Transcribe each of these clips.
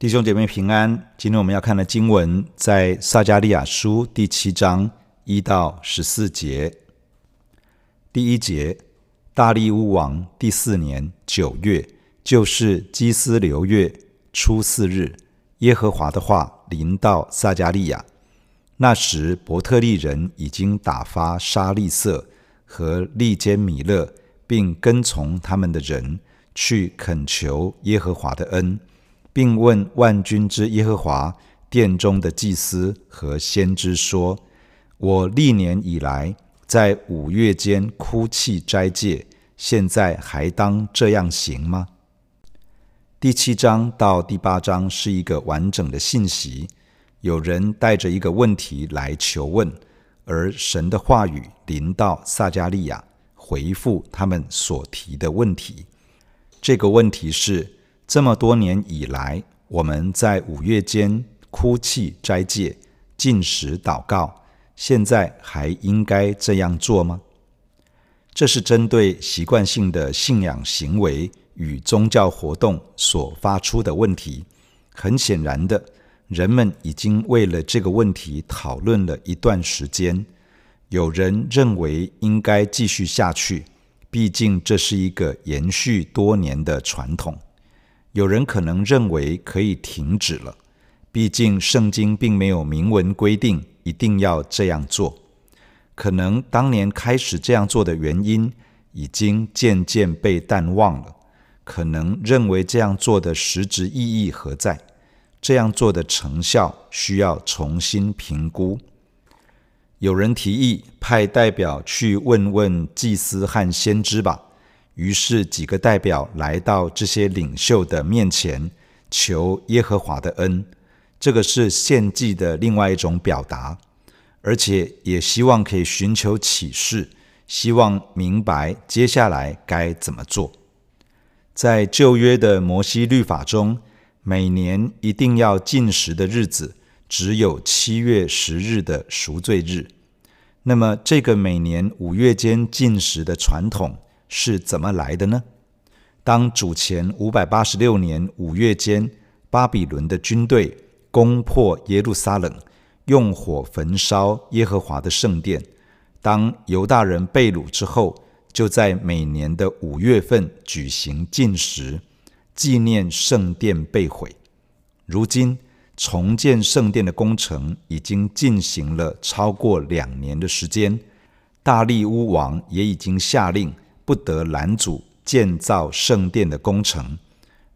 弟兄姐妹平安。今天我们要看的经文在撒迦利亚书第七章一到十四节。第一节：大利乌王第四年九月，就是基斯流月初四日，耶和华的话临到撒迦利亚。那时伯特利人已经打发沙利色和利坚米勒，并跟从他们的人去恳求耶和华的恩。并问万军之耶和华殿中的祭司和先知说：“我历年以来在五月间哭泣斋戒，现在还当这样行吗？”第七章到第八章是一个完整的信息，有人带着一个问题来求问，而神的话语临到撒迦利亚，回复他们所提的问题。这个问题是，这么多年以来，我们在五月间哭泣斋戒、禁食祷告，现在还应该这样做吗？这是针对习惯性的信仰行为与宗教活动所发出的问题。很显然的，人们已经为了这个问题讨论了一段时间。有人认为应该继续下去，毕竟这是一个延续多年的传统。有人可能认为可以停止了，毕竟圣经并没有明文规定一定要这样做。可能当年开始这样做的原因已经渐渐被淡忘了，可能认为这样做的实质意义何在？这样做的成效需要重新评估。有人提议派代表去问问祭司和先知吧。于是几个代表来到这些领袖的面前，求耶和华的恩。这个是献祭的另外一种表达，而且也希望可以寻求启示，希望明白接下来该怎么做。在旧约的摩西律法中，每年一定要禁食的日子只有七月十日的赎罪日。那么，这个每年五月间禁食的传统，是怎么来的呢？当主前五百八十六年五月间，巴比伦的军队攻破耶路撒冷，用火焚烧耶和华的圣殿。当犹大人被掳之后，就在每年的五月份举行禁食，纪念圣殿被毁。如今重建圣殿的工程已经进行了超过两年的时间，大利乌王也已经下令。不得拦阻建造圣殿的工程，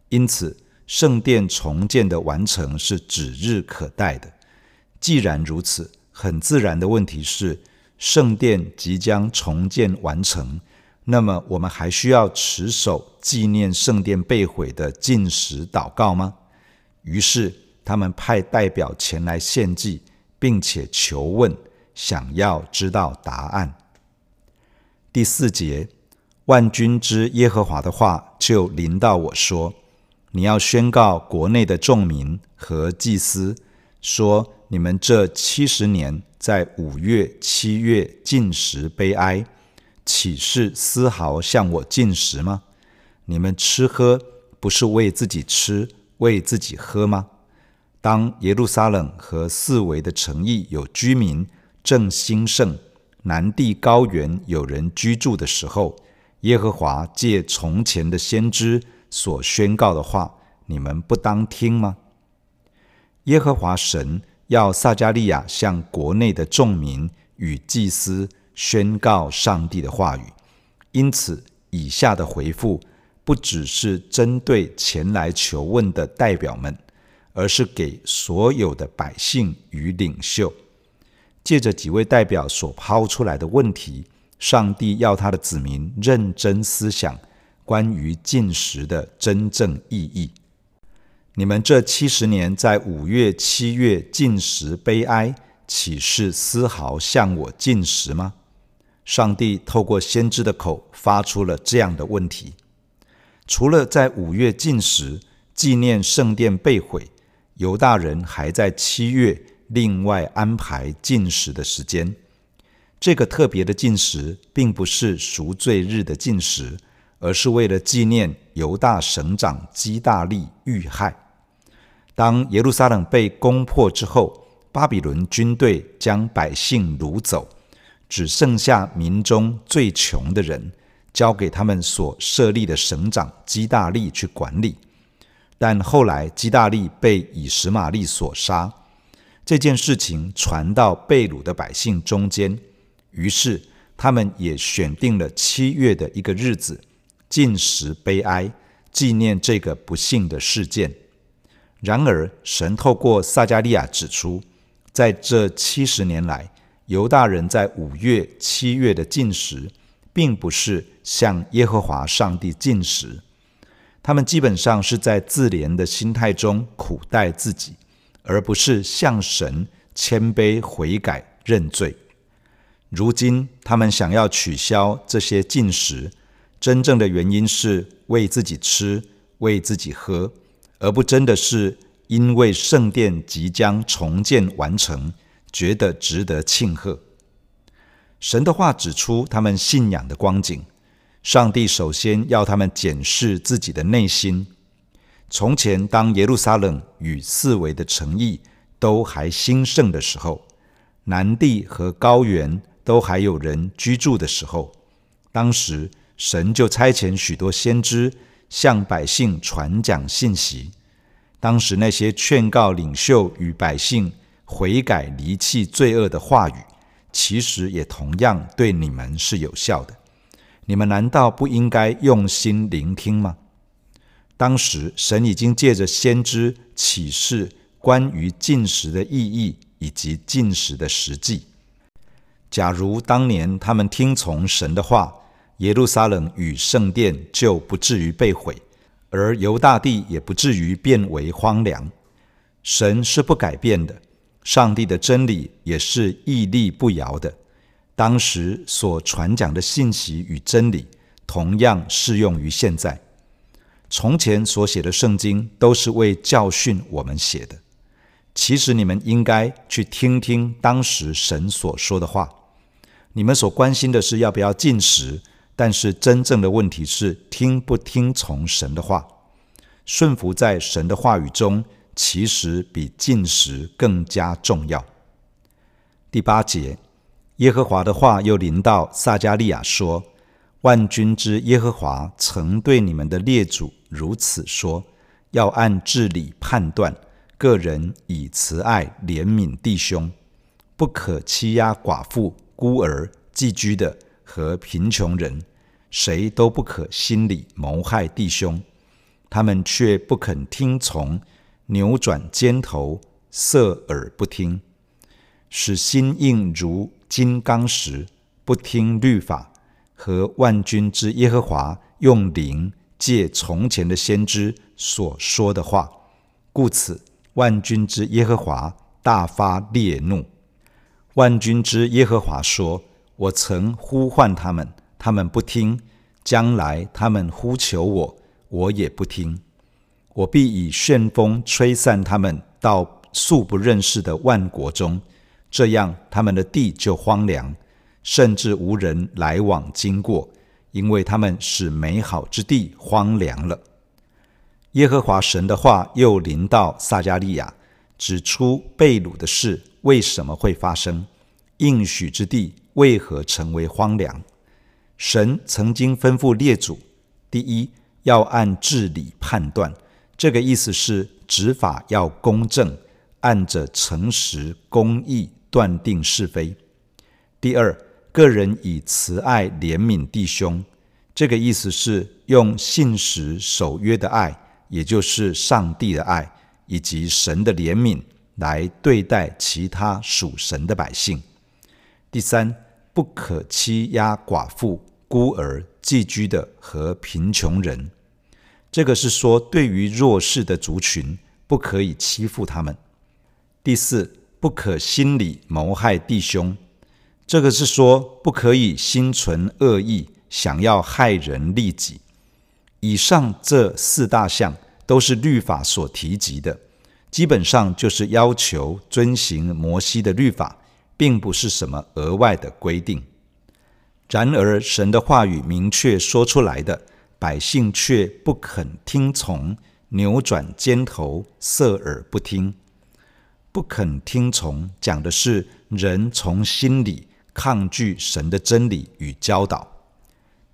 因此圣殿重建的完成是指日可待的。既然如此，很自然的问题是：圣殿即将重建完成，那么我们还需要持守纪念圣殿被毁的禁食祷告吗？于是他们派代表前来献祭，并且求问，想要知道答案。第四节。万军之耶和华的话就临到我说：“你要宣告国内的众民和祭司，说你们这七十年在五月、七月禁食悲哀，岂是丝毫向我禁食吗？你们吃喝不是为自己吃、为自己喝吗？当耶路撒冷和四围的城邑有居民正兴盛，南地高原有人居住的时候。”耶和华借从前的先知所宣告的话，你们不当听吗？耶和华神要撒迦利亚向国内的众民与祭司宣告上帝的话语，因此以下的回复不只是针对前来求问的代表们，而是给所有的百姓与领袖。借着几位代表所抛出来的问题。上帝要他的子民认真思想关于禁食的真正意义。你们这七十年在五月、七月禁食悲哀，岂是丝毫向我禁食吗？上帝透过先知的口发出了这样的问题。除了在五月禁食纪念圣殿被毁，犹大人还在七月另外安排禁食的时间。这个特别的禁食，并不是赎罪日的禁食，而是为了纪念犹大省长基大利遇害。当耶路撒冷被攻破之后，巴比伦军队将百姓掳走，只剩下民中最穷的人，交给他们所设立的省长基大利去管理。但后来基大利被以实玛利所杀，这件事情传到被掳的百姓中间，于是他们也选定了七月的一个日子，禁食悲哀，纪念这个不幸的事件。然而，神透过撒迦利亚指出，在这七十年来，犹大人在五月、七月的禁食，并不是向耶和华上帝禁食。他们基本上是在自怜的心态中苦待自己，而不是向神谦卑悔改认罪。如今他们想要取消这些禁食，真正的原因是为自己吃、为自己喝，而不真的是因为圣殿即将重建完成，觉得值得庆贺。神的话指出他们信仰的光景。上帝首先要他们检视自己的内心。从前，当耶路撒冷与四围的诚意都还兴盛的时候，南地和高原都还有人居住的时候，当时神就差遣许多先知向百姓传讲信息。当时那些劝告领袖与百姓悔改离弃罪恶的话语，其实也同样对你们是有效的。你们难道不应该用心聆听吗？当时神已经借着先知启示关于进食的意义以及进食的实际。假如当年他们听从神的话，耶路撒冷与圣殿就不至于被毁，而犹大地也不至于变为荒凉。神是不改变的，上帝的真理也是屹立不摇的。当时所传讲的信息与真理，同样适用于现在。从前所写的圣经都是为教训我们写的。其实你们应该去听听当时神所说的话。你们所关心的是要不要进食，但是真正的问题是听不听从神的话。顺服在神的话语中，其实比进食更加重要。第八节。耶和华的话又临到撒迦利亚说：“万军之耶和华曾对你们的列祖如此说：要按治理判断，个人以慈爱怜悯弟兄，不可欺压寡妇、孤儿、寄居的和贫穷人，谁都不可心里谋害弟兄。他们却不肯听从，扭转肩头，侧耳不听，使心硬如。”金刚石不听律法和万军之耶和华用灵借从前的先知所说的话，故此万军之耶和华大发烈怒。万军之耶和华说：“我曾呼唤他们，他们不听；将来他们呼求我，我也不听。我必以旋风吹散他们到素不认识的万国中。”这样，他们的地就荒凉，甚至无人来往经过，因为他们使美好之地荒凉了。耶和华神的话又临到撒迦利亚，指出被掳的事为什么会发生，应许之地为何成为荒凉。神曾经吩咐列祖：第一，要按治理判断，这个意思是执法要公正，按着诚实公义。断定是非。第二，个人以慈爱怜悯弟兄，这个意思是用信实守约的爱，也就是上帝的爱以及神的怜悯来对待其他属神的百姓。第三，不可欺压寡妇、孤儿、寄居的和贫穷人，这个是说对于弱势的族群，不可以欺负他们。第四。不可心里谋害弟兄，这个是说不可以心存恶意，想要害人利己。以上这四大项都是律法所提及的，基本上就是要求遵行摩西的律法，并不是什么额外的规定。然而，神的话语明确说出来的，百姓却不肯听从，扭转肩头，塞耳不听。不肯听从，讲的是人从心里抗拒神的真理与教导。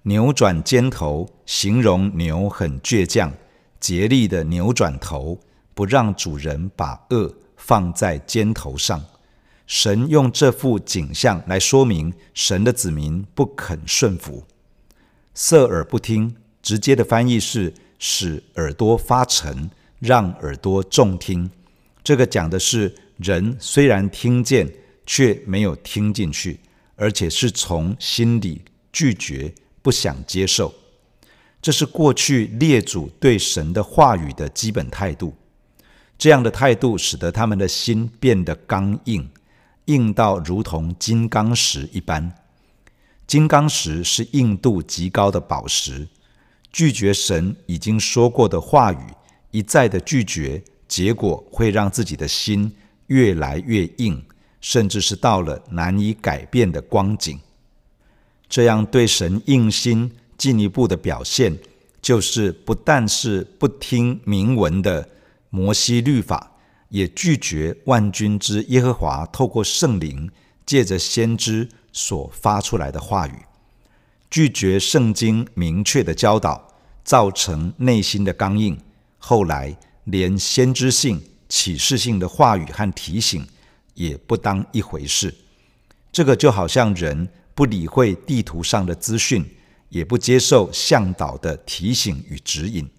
扭转肩头，形容牛很倔强，竭力的扭转头，不让主人把恶放在肩头上。神用这幅景象来说明神的子民不肯顺服。塞耳不听，直接的翻译是使耳朵发沉，让耳朵重听。这个讲的是人虽然听见，却没有听进去，而且是从心里拒绝、不想接受。这是过去列祖对神的话语的基本态度。这样的态度使得他们的心变得刚硬，硬到如同金刚石一般。金刚石是硬度极高的宝石，拒绝神已经说过的话语，一再的拒绝。结果会让自己的心越来越硬，甚至是到了难以改变的光景。这样对神硬心进一步的表现，就是不但是不听明文的摩西律法，也拒绝万军之耶和华透过圣灵借着先知所发出来的话语，拒绝圣经明确的教导，造成内心的刚硬。后来。连先知性、启示性的话语和提醒也不当一回事，这个就好像人不理会地图上的资讯，也不接受向导的提醒与指引，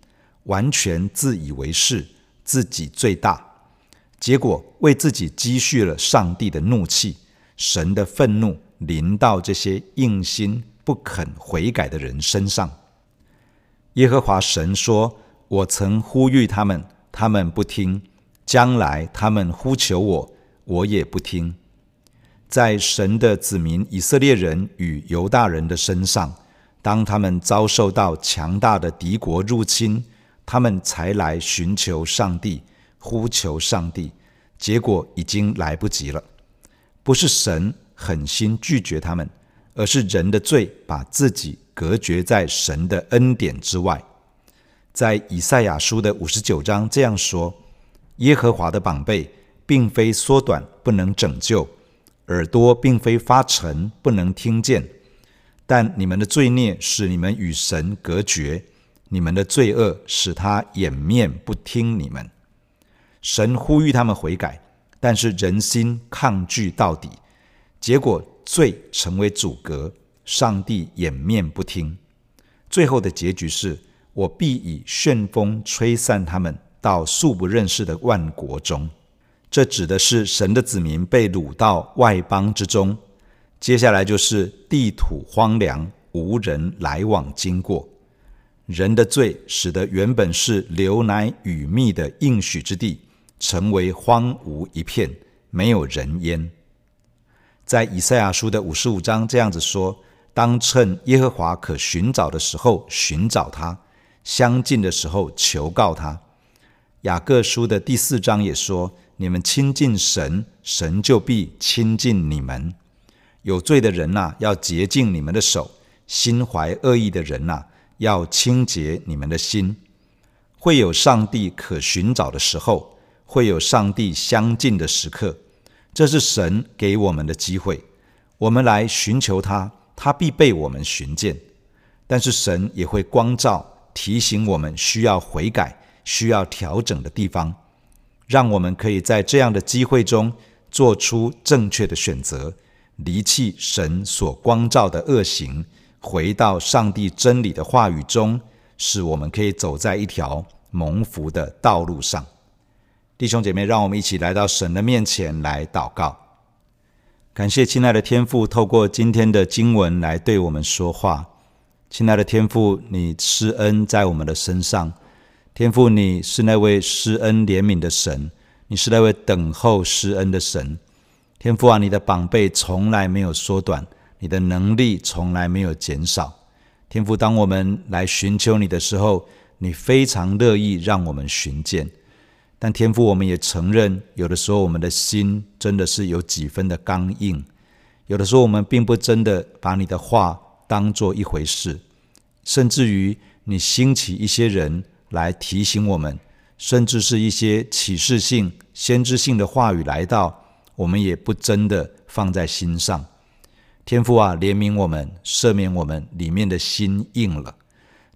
完全自以为是，自己最大，结果为自己积蓄了上帝的怒气，神的愤怒临到这些硬心不肯悔改的人身上。耶和华神说：“我曾呼吁他们。”他们不听，将来他们呼求我，我也不听。在神的子民以色列人与犹大人的身上，当他们遭受到强大的敌国入侵，他们才来寻求上帝，呼求上帝，结果已经来不及了。不是神狠心拒绝他们，而是人的罪把自己隔绝在神的恩典之外。在以赛亚书的五十九章这样说：“耶和华的膀臂并非缩短，不能拯救；耳朵并非发沉，不能听见。但你们的罪孽使你们与神隔绝，你们的罪恶使他掩面不听你们。神呼吁他们悔改，但是人心抗拒到底，结果罪成为阻隔，上帝掩面不听。最后的结局是。”我必以旋风吹散他们，到素不认识的万国中。这指的是神的子民被掳到外邦之中。接下来就是地土荒凉，无人来往经过。人的罪使得原本是流奶与蜜的应许之地，成为荒芜一片，没有人烟。在以赛亚书的五十五章这样子说：当趁耶和华可寻找的时候寻找他。相近的时候求告他。雅各书的第四章也说：“你们亲近神，神就必亲近你们。有罪的人呐，要洁净你们的手；心怀恶意的人呐，要清洁你们的心。会有上帝可寻找的时候，会有上帝相近的时刻。这是神给我们的机会，我们来寻求他，他必被我们寻见。但是神也会光照。”提醒我们需要悔改、需要调整的地方，让我们可以在这样的机会中做出正确的选择，离弃神所光照的恶行，回到上帝真理的话语中，使我们可以走在一条蒙福的道路上。弟兄姐妹，让我们一起来到神的面前来祷告，感谢亲爱的天父，透过今天的经文来对我们说话。亲爱的天父，你施恩在我们的身上。天父，你是那位施恩怜悯的神，你是那位等候施恩的神。天父啊，你的膀臂从来没有缩短，你的能力从来没有减少。天父，当我们来寻求你的时候，你非常乐意让我们寻见。但天父，我们也承认，有的时候我们的心真的是有几分的刚硬，有的时候我们并不真的把你的话。当做一回事，甚至于你兴起一些人来提醒我们，甚至是一些启示性、先知性的话语来到，我们也不真的放在心上。天父啊，怜悯我们，赦免我们里面的心硬了。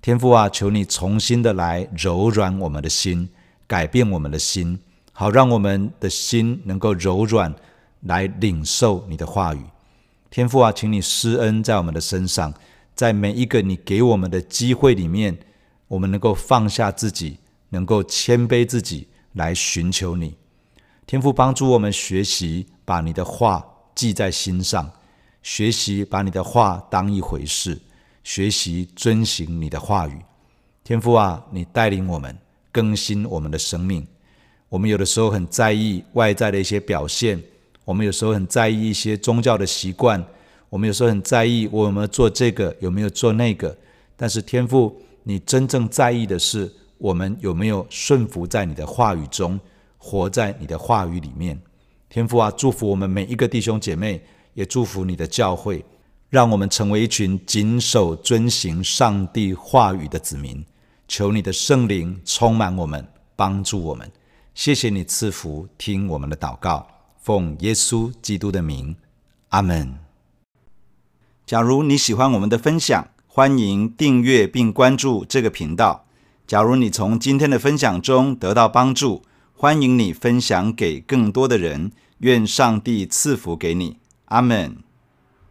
天父啊，求你重新的来柔软我们的心，改变我们的心，好让我们的心能够柔软，来领受你的话语。天父啊，请你施恩在我们的身上，在每一个你给我们的机会里面，我们能够放下自己，能够谦卑自己来寻求你。天父帮助我们学习把你的话记在心上，学习把你的话当一回事。学习遵行你的话语，天父啊，你带领我们更新我们的生命。我们有的时候很在意外在的一些表现，我们有时候很在意一些宗教的习惯，我们有时候很在意我有没有做这个，有没有做那个。但是天父，你真正在意的是我们有没有顺服在你的话语中，活在你的话语里面。天父啊，祝福我们每一个弟兄姐妹，也祝福你的教会。让我们成为一群谨守遵行上帝话语的子民。求你的圣灵充满我们，帮助我们。谢谢你赐福，听我们的祷告，奉耶稣基督的名，阿门。假如你喜欢我们的分享，欢迎订阅并关注这个频道。假如你从今天的分享中得到帮助，欢迎你分享给更多的人。愿上帝赐福给你，阿门。